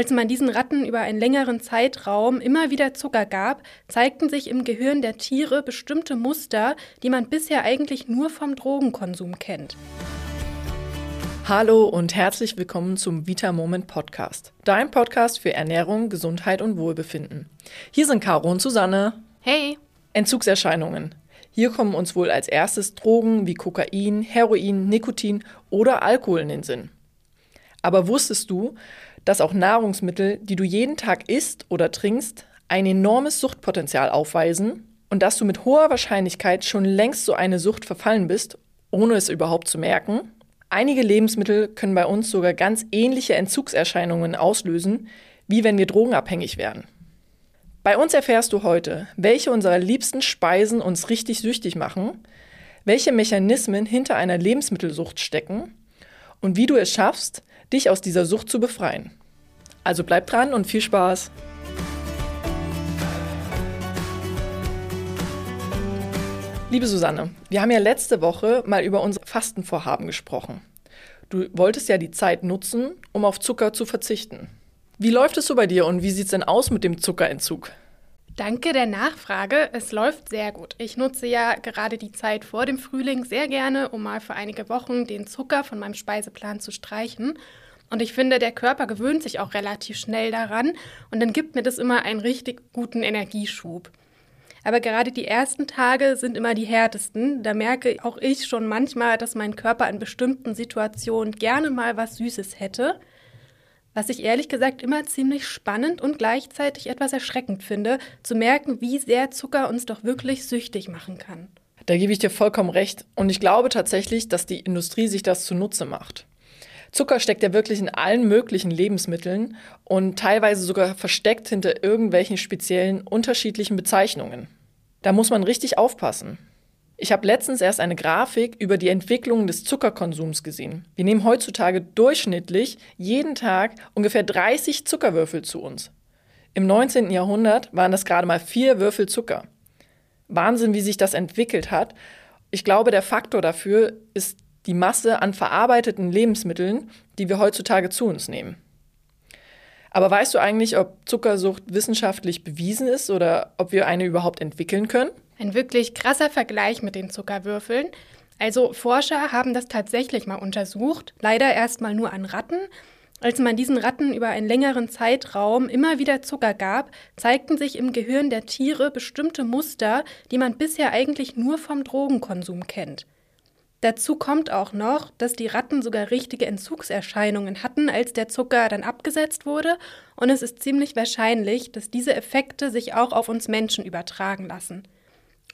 Als man diesen Ratten über einen längeren Zeitraum immer wieder Zucker gab, zeigten sich im Gehirn der Tiere bestimmte Muster, die man bisher eigentlich nur vom Drogenkonsum kennt. Hallo und herzlich willkommen zum Vita Moment Podcast, dein Podcast für Ernährung, Gesundheit und Wohlbefinden. Hier sind Caro und Susanne. Hey. Entzugserscheinungen. Hier kommen uns wohl als erstes Drogen wie Kokain, Heroin, Nikotin oder Alkohol in den Sinn. Aber wusstest du, dass auch Nahrungsmittel, die du jeden Tag isst oder trinkst, ein enormes Suchtpotenzial aufweisen und dass du mit hoher Wahrscheinlichkeit schon längst so eine Sucht verfallen bist, ohne es überhaupt zu merken? Einige Lebensmittel können bei uns sogar ganz ähnliche Entzugserscheinungen auslösen, wie wenn wir drogenabhängig wären. Bei uns erfährst du heute, welche unserer liebsten Speisen uns richtig süchtig machen, welche Mechanismen hinter einer Lebensmittelsucht stecken und wie du es schaffst, dich aus dieser Sucht zu befreien. Also bleib dran und viel Spaß! Liebe Susanne, wir haben ja letzte Woche mal über unsere Fastenvorhaben gesprochen. Du wolltest ja die Zeit nutzen, um auf Zucker zu verzichten. Wie läuft es so bei dir und wie sieht es denn aus mit dem Zuckerentzug? Danke der Nachfrage. Es läuft sehr gut. Ich nutze ja gerade die Zeit vor dem Frühling sehr gerne, um mal für einige Wochen den Zucker von meinem Speiseplan zu streichen. Und ich finde, der Körper gewöhnt sich auch relativ schnell daran und dann gibt mir das immer einen richtig guten Energieschub. Aber gerade die ersten Tage sind immer die härtesten. Da merke auch ich schon manchmal, dass mein Körper in bestimmten Situationen gerne mal was Süßes hätte. Was ich ehrlich gesagt immer ziemlich spannend und gleichzeitig etwas erschreckend finde, zu merken, wie sehr Zucker uns doch wirklich süchtig machen kann. Da gebe ich dir vollkommen recht. Und ich glaube tatsächlich, dass die Industrie sich das zunutze macht. Zucker steckt ja wirklich in allen möglichen Lebensmitteln und teilweise sogar versteckt hinter irgendwelchen speziellen unterschiedlichen Bezeichnungen. Da muss man richtig aufpassen. Ich habe letztens erst eine Grafik über die Entwicklung des Zuckerkonsums gesehen. Wir nehmen heutzutage durchschnittlich jeden Tag ungefähr 30 Zuckerwürfel zu uns. Im 19. Jahrhundert waren das gerade mal vier Würfel Zucker. Wahnsinn, wie sich das entwickelt hat. Ich glaube, der Faktor dafür ist die Masse an verarbeiteten Lebensmitteln, die wir heutzutage zu uns nehmen. Aber weißt du eigentlich, ob Zuckersucht wissenschaftlich bewiesen ist oder ob wir eine überhaupt entwickeln können? Ein wirklich krasser Vergleich mit den Zuckerwürfeln. Also Forscher haben das tatsächlich mal untersucht, leider erst mal nur an Ratten. Als man diesen Ratten über einen längeren Zeitraum immer wieder Zucker gab, zeigten sich im Gehirn der Tiere bestimmte Muster, die man bisher eigentlich nur vom Drogenkonsum kennt. Dazu kommt auch noch, dass die Ratten sogar richtige Entzugserscheinungen hatten, als der Zucker dann abgesetzt wurde, und es ist ziemlich wahrscheinlich, dass diese Effekte sich auch auf uns Menschen übertragen lassen.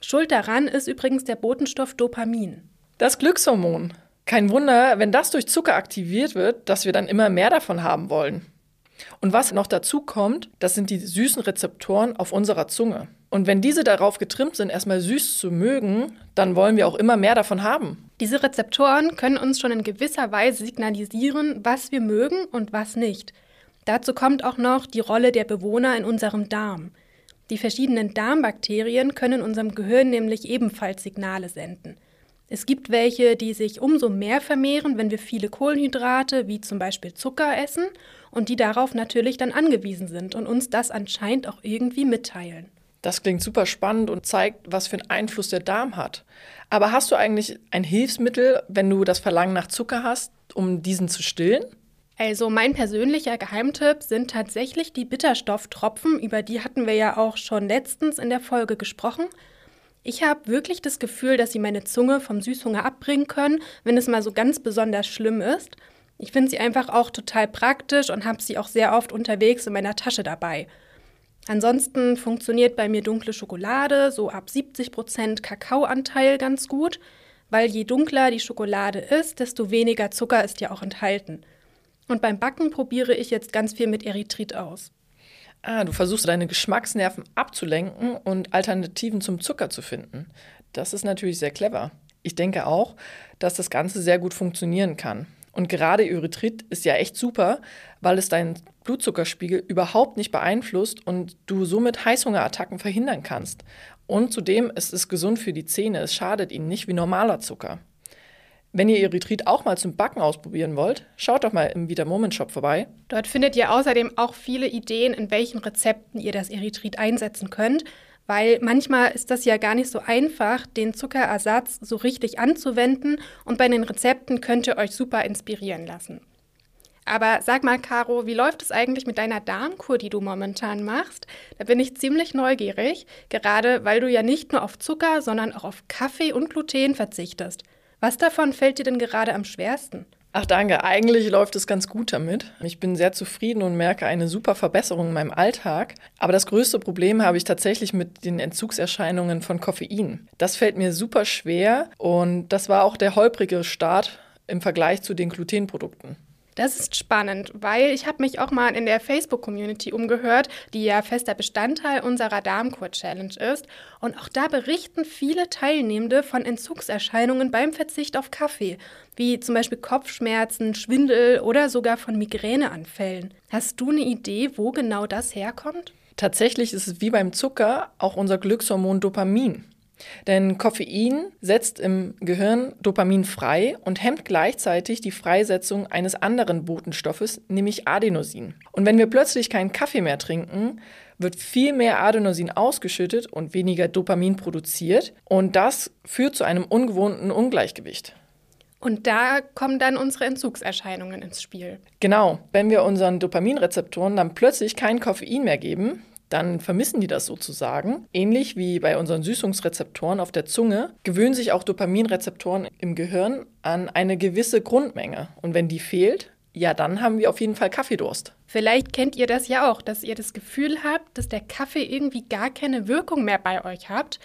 Schuld daran ist übrigens der Botenstoff Dopamin. Das Glückshormon. Kein Wunder, wenn das durch Zucker aktiviert wird, dass wir dann immer mehr davon haben wollen. Und was noch dazu kommt, das sind die süßen Rezeptoren auf unserer Zunge. Und wenn diese darauf getrimmt sind, erstmal süß zu mögen, dann wollen wir auch immer mehr davon haben. Diese Rezeptoren können uns schon in gewisser Weise signalisieren, was wir mögen und was nicht. Dazu kommt auch noch die Rolle der Bewohner in unserem Darm. Die verschiedenen Darmbakterien können unserem Gehirn nämlich ebenfalls Signale senden. Es gibt welche, die sich umso mehr vermehren, wenn wir viele Kohlenhydrate, wie zum Beispiel Zucker, essen und die darauf natürlich dann angewiesen sind und uns das anscheinend auch irgendwie mitteilen. Das klingt super spannend und zeigt, was für einen Einfluss der Darm hat. Aber hast du eigentlich ein Hilfsmittel, wenn du das Verlangen nach Zucker hast, um diesen zu stillen? Also mein persönlicher Geheimtipp sind tatsächlich die Bitterstofftropfen, über die hatten wir ja auch schon letztens in der Folge gesprochen. Ich habe wirklich das Gefühl, dass sie meine Zunge vom Süßhunger abbringen können, wenn es mal so ganz besonders schlimm ist. Ich finde sie einfach auch total praktisch und habe sie auch sehr oft unterwegs in meiner Tasche dabei. Ansonsten funktioniert bei mir dunkle Schokolade, so ab 70% Kakaoanteil ganz gut, weil je dunkler die Schokolade ist, desto weniger Zucker ist ja auch enthalten. Und beim Backen probiere ich jetzt ganz viel mit Erythrit aus. Ah, du versuchst deine Geschmacksnerven abzulenken und Alternativen zum Zucker zu finden. Das ist natürlich sehr clever. Ich denke auch, dass das Ganze sehr gut funktionieren kann. Und gerade Erythrit ist ja echt super, weil es deinen Blutzuckerspiegel überhaupt nicht beeinflusst und du somit Heißhungerattacken verhindern kannst. Und zudem ist es gesund für die Zähne, es schadet ihnen nicht wie normaler Zucker. Wenn ihr Erythrit auch mal zum Backen ausprobieren wollt, schaut doch mal im Vita Moment Shop vorbei. Dort findet ihr außerdem auch viele Ideen, in welchen Rezepten ihr das Erythrit einsetzen könnt, weil manchmal ist das ja gar nicht so einfach, den Zuckerersatz so richtig anzuwenden und bei den Rezepten könnt ihr euch super inspirieren lassen. Aber sag mal, Caro, wie läuft es eigentlich mit deiner Darmkur, die du momentan machst? Da bin ich ziemlich neugierig, gerade weil du ja nicht nur auf Zucker, sondern auch auf Kaffee und Gluten verzichtest. Was davon fällt dir denn gerade am schwersten? Ach danke, eigentlich läuft es ganz gut damit. Ich bin sehr zufrieden und merke eine super Verbesserung in meinem Alltag. Aber das größte Problem habe ich tatsächlich mit den Entzugserscheinungen von Koffein. Das fällt mir super schwer und das war auch der holprige Start im Vergleich zu den Glutenprodukten. Das ist spannend, weil ich habe mich auch mal in der Facebook-Community umgehört, die ja fester Bestandteil unserer Darmkur-Challenge ist. Und auch da berichten viele Teilnehmende von Entzugserscheinungen beim Verzicht auf Kaffee, wie zum Beispiel Kopfschmerzen, Schwindel oder sogar von Migräneanfällen. Hast du eine Idee, wo genau das herkommt? Tatsächlich ist es wie beim Zucker auch unser Glückshormon Dopamin. Denn Koffein setzt im Gehirn Dopamin frei und hemmt gleichzeitig die Freisetzung eines anderen Botenstoffes, nämlich Adenosin. Und wenn wir plötzlich keinen Kaffee mehr trinken, wird viel mehr Adenosin ausgeschüttet und weniger Dopamin produziert. Und das führt zu einem ungewohnten Ungleichgewicht. Und da kommen dann unsere Entzugserscheinungen ins Spiel. Genau, wenn wir unseren Dopaminrezeptoren dann plötzlich kein Koffein mehr geben, dann vermissen die das sozusagen. Ähnlich wie bei unseren Süßungsrezeptoren auf der Zunge gewöhnen sich auch Dopaminrezeptoren im Gehirn an eine gewisse Grundmenge. Und wenn die fehlt, ja, dann haben wir auf jeden Fall Kaffeedurst. Vielleicht kennt ihr das ja auch, dass ihr das Gefühl habt, dass der Kaffee irgendwie gar keine Wirkung mehr bei euch hat.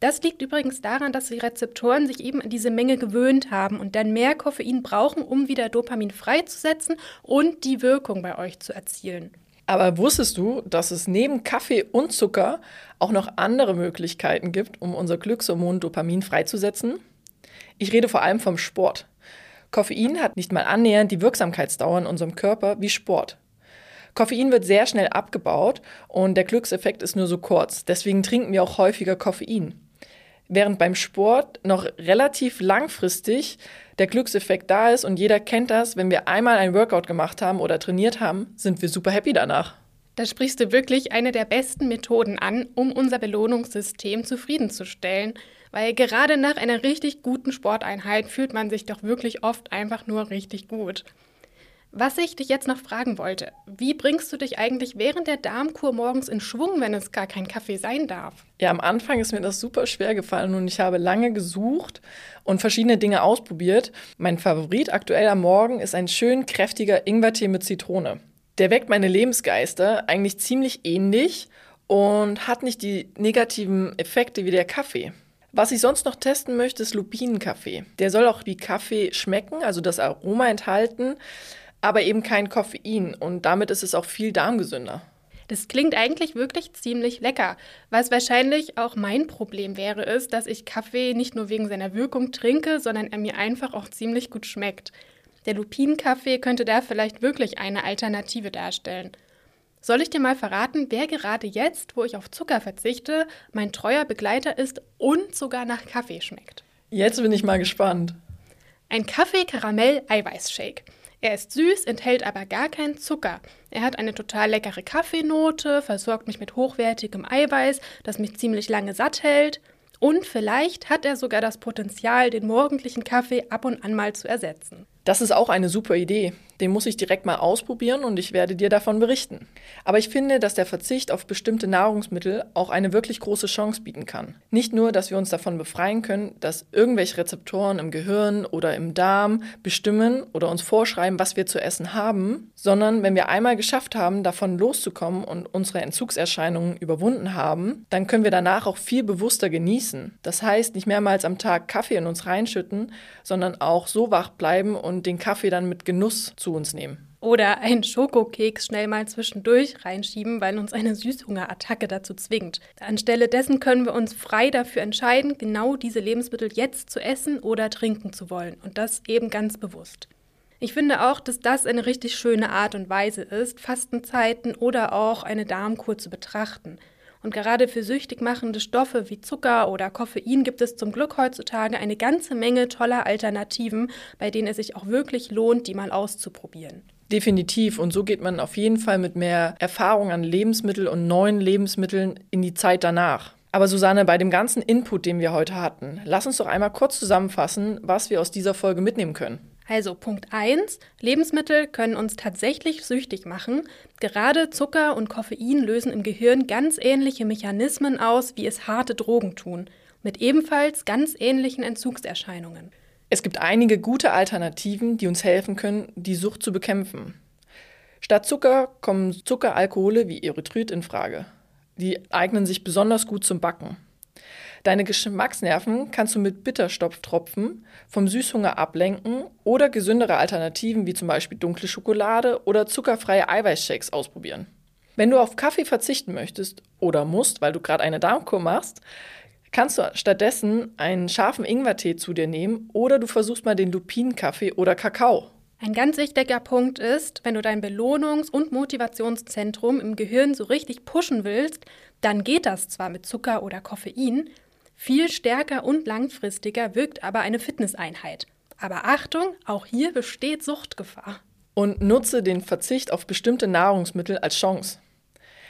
Das liegt übrigens daran, dass die Rezeptoren sich eben an diese Menge gewöhnt haben und dann mehr Koffein brauchen, um wieder Dopamin freizusetzen und die Wirkung bei euch zu erzielen. Aber wusstest du, dass es neben Kaffee und Zucker auch noch andere Möglichkeiten gibt, um unser Glückshormon Dopamin freizusetzen? Ich rede vor allem vom Sport. Koffein hat nicht mal annähernd die Wirksamkeitsdauer in unserem Körper wie Sport. Koffein wird sehr schnell abgebaut und der Glückseffekt ist nur so kurz. Deswegen trinken wir auch häufiger Koffein während beim Sport noch relativ langfristig der Glückseffekt da ist und jeder kennt das, wenn wir einmal ein Workout gemacht haben oder trainiert haben, sind wir super happy danach. Da sprichst du wirklich eine der besten Methoden an, um unser Belohnungssystem zufriedenzustellen, weil gerade nach einer richtig guten Sporteinheit fühlt man sich doch wirklich oft einfach nur richtig gut. Was ich dich jetzt noch fragen wollte, wie bringst du dich eigentlich während der Darmkur morgens in Schwung, wenn es gar kein Kaffee sein darf? Ja, am Anfang ist mir das super schwer gefallen und ich habe lange gesucht und verschiedene Dinge ausprobiert. Mein Favorit aktuell am Morgen ist ein schön kräftiger Ingwertee mit Zitrone. Der weckt meine Lebensgeister eigentlich ziemlich ähnlich und hat nicht die negativen Effekte wie der Kaffee. Was ich sonst noch testen möchte, ist Lupinenkaffee. Der soll auch wie Kaffee schmecken, also das Aroma enthalten aber eben kein Koffein und damit ist es auch viel darmgesünder. Das klingt eigentlich wirklich ziemlich lecker. Was wahrscheinlich auch mein Problem wäre, ist, dass ich Kaffee nicht nur wegen seiner Wirkung trinke, sondern er mir einfach auch ziemlich gut schmeckt. Der Lupinenkaffee könnte da vielleicht wirklich eine Alternative darstellen. Soll ich dir mal verraten, wer gerade jetzt, wo ich auf Zucker verzichte, mein treuer Begleiter ist und sogar nach Kaffee schmeckt? Jetzt bin ich mal gespannt. Ein Kaffee-Karamell-Eiweiß-Shake. Er ist süß, enthält aber gar keinen Zucker. Er hat eine total leckere Kaffeenote, versorgt mich mit hochwertigem Eiweiß, das mich ziemlich lange satt hält. Und vielleicht hat er sogar das Potenzial, den morgendlichen Kaffee ab und an mal zu ersetzen. Das ist auch eine super Idee. Den muss ich direkt mal ausprobieren und ich werde dir davon berichten. Aber ich finde, dass der Verzicht auf bestimmte Nahrungsmittel auch eine wirklich große Chance bieten kann. Nicht nur, dass wir uns davon befreien können, dass irgendwelche Rezeptoren im Gehirn oder im Darm bestimmen oder uns vorschreiben, was wir zu essen haben, sondern wenn wir einmal geschafft haben, davon loszukommen und unsere Entzugserscheinungen überwunden haben, dann können wir danach auch viel bewusster genießen. Das heißt, nicht mehrmals am Tag Kaffee in uns reinschütten, sondern auch so wach bleiben und den Kaffee dann mit Genuss zu uns nehmen. Oder einen Schokokeks schnell mal zwischendurch reinschieben, weil uns eine Süßhungerattacke dazu zwingt. Anstelle dessen können wir uns frei dafür entscheiden, genau diese Lebensmittel jetzt zu essen oder trinken zu wollen. Und das eben ganz bewusst. Ich finde auch, dass das eine richtig schöne Art und Weise ist, Fastenzeiten oder auch eine Darmkur zu betrachten. Und gerade für süchtig machende Stoffe wie Zucker oder Koffein gibt es zum Glück heutzutage eine ganze Menge toller Alternativen, bei denen es sich auch wirklich lohnt, die mal auszuprobieren. Definitiv. Und so geht man auf jeden Fall mit mehr Erfahrung an Lebensmitteln und neuen Lebensmitteln in die Zeit danach. Aber Susanne, bei dem ganzen Input, den wir heute hatten, lass uns doch einmal kurz zusammenfassen, was wir aus dieser Folge mitnehmen können. Also Punkt 1, Lebensmittel können uns tatsächlich süchtig machen. Gerade Zucker und Koffein lösen im Gehirn ganz ähnliche Mechanismen aus, wie es harte Drogen tun, mit ebenfalls ganz ähnlichen Entzugserscheinungen. Es gibt einige gute Alternativen, die uns helfen können, die Sucht zu bekämpfen. Statt Zucker kommen Zuckeralkohole wie Erythrit in Frage. Die eignen sich besonders gut zum Backen. Deine Geschmacksnerven kannst du mit Bitterstopftropfen vom Süßhunger ablenken oder gesündere Alternativen wie zum Beispiel dunkle Schokolade oder zuckerfreie Eiweißshakes ausprobieren. Wenn du auf Kaffee verzichten möchtest oder musst, weil du gerade eine Darmkur machst, kannst du stattdessen einen scharfen Ingwertee zu dir nehmen oder du versuchst mal den Lupinenkaffee oder Kakao. Ein ganz wichtiger Punkt ist, wenn du dein Belohnungs- und Motivationszentrum im Gehirn so richtig pushen willst, dann geht das zwar mit Zucker oder Koffein, viel stärker und langfristiger wirkt aber eine Fitnesseinheit. Aber Achtung, auch hier besteht Suchtgefahr. Und nutze den Verzicht auf bestimmte Nahrungsmittel als Chance.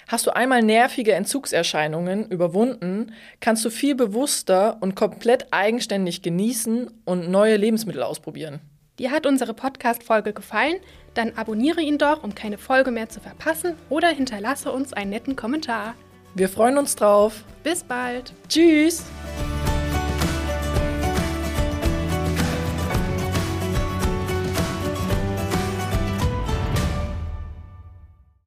Hast du einmal nervige Entzugserscheinungen überwunden, kannst du viel bewusster und komplett eigenständig genießen und neue Lebensmittel ausprobieren. Dir hat unsere Podcast-Folge gefallen? Dann abonniere ihn doch, um keine Folge mehr zu verpassen oder hinterlasse uns einen netten Kommentar. Wir freuen uns drauf. Bis bald. Tschüss.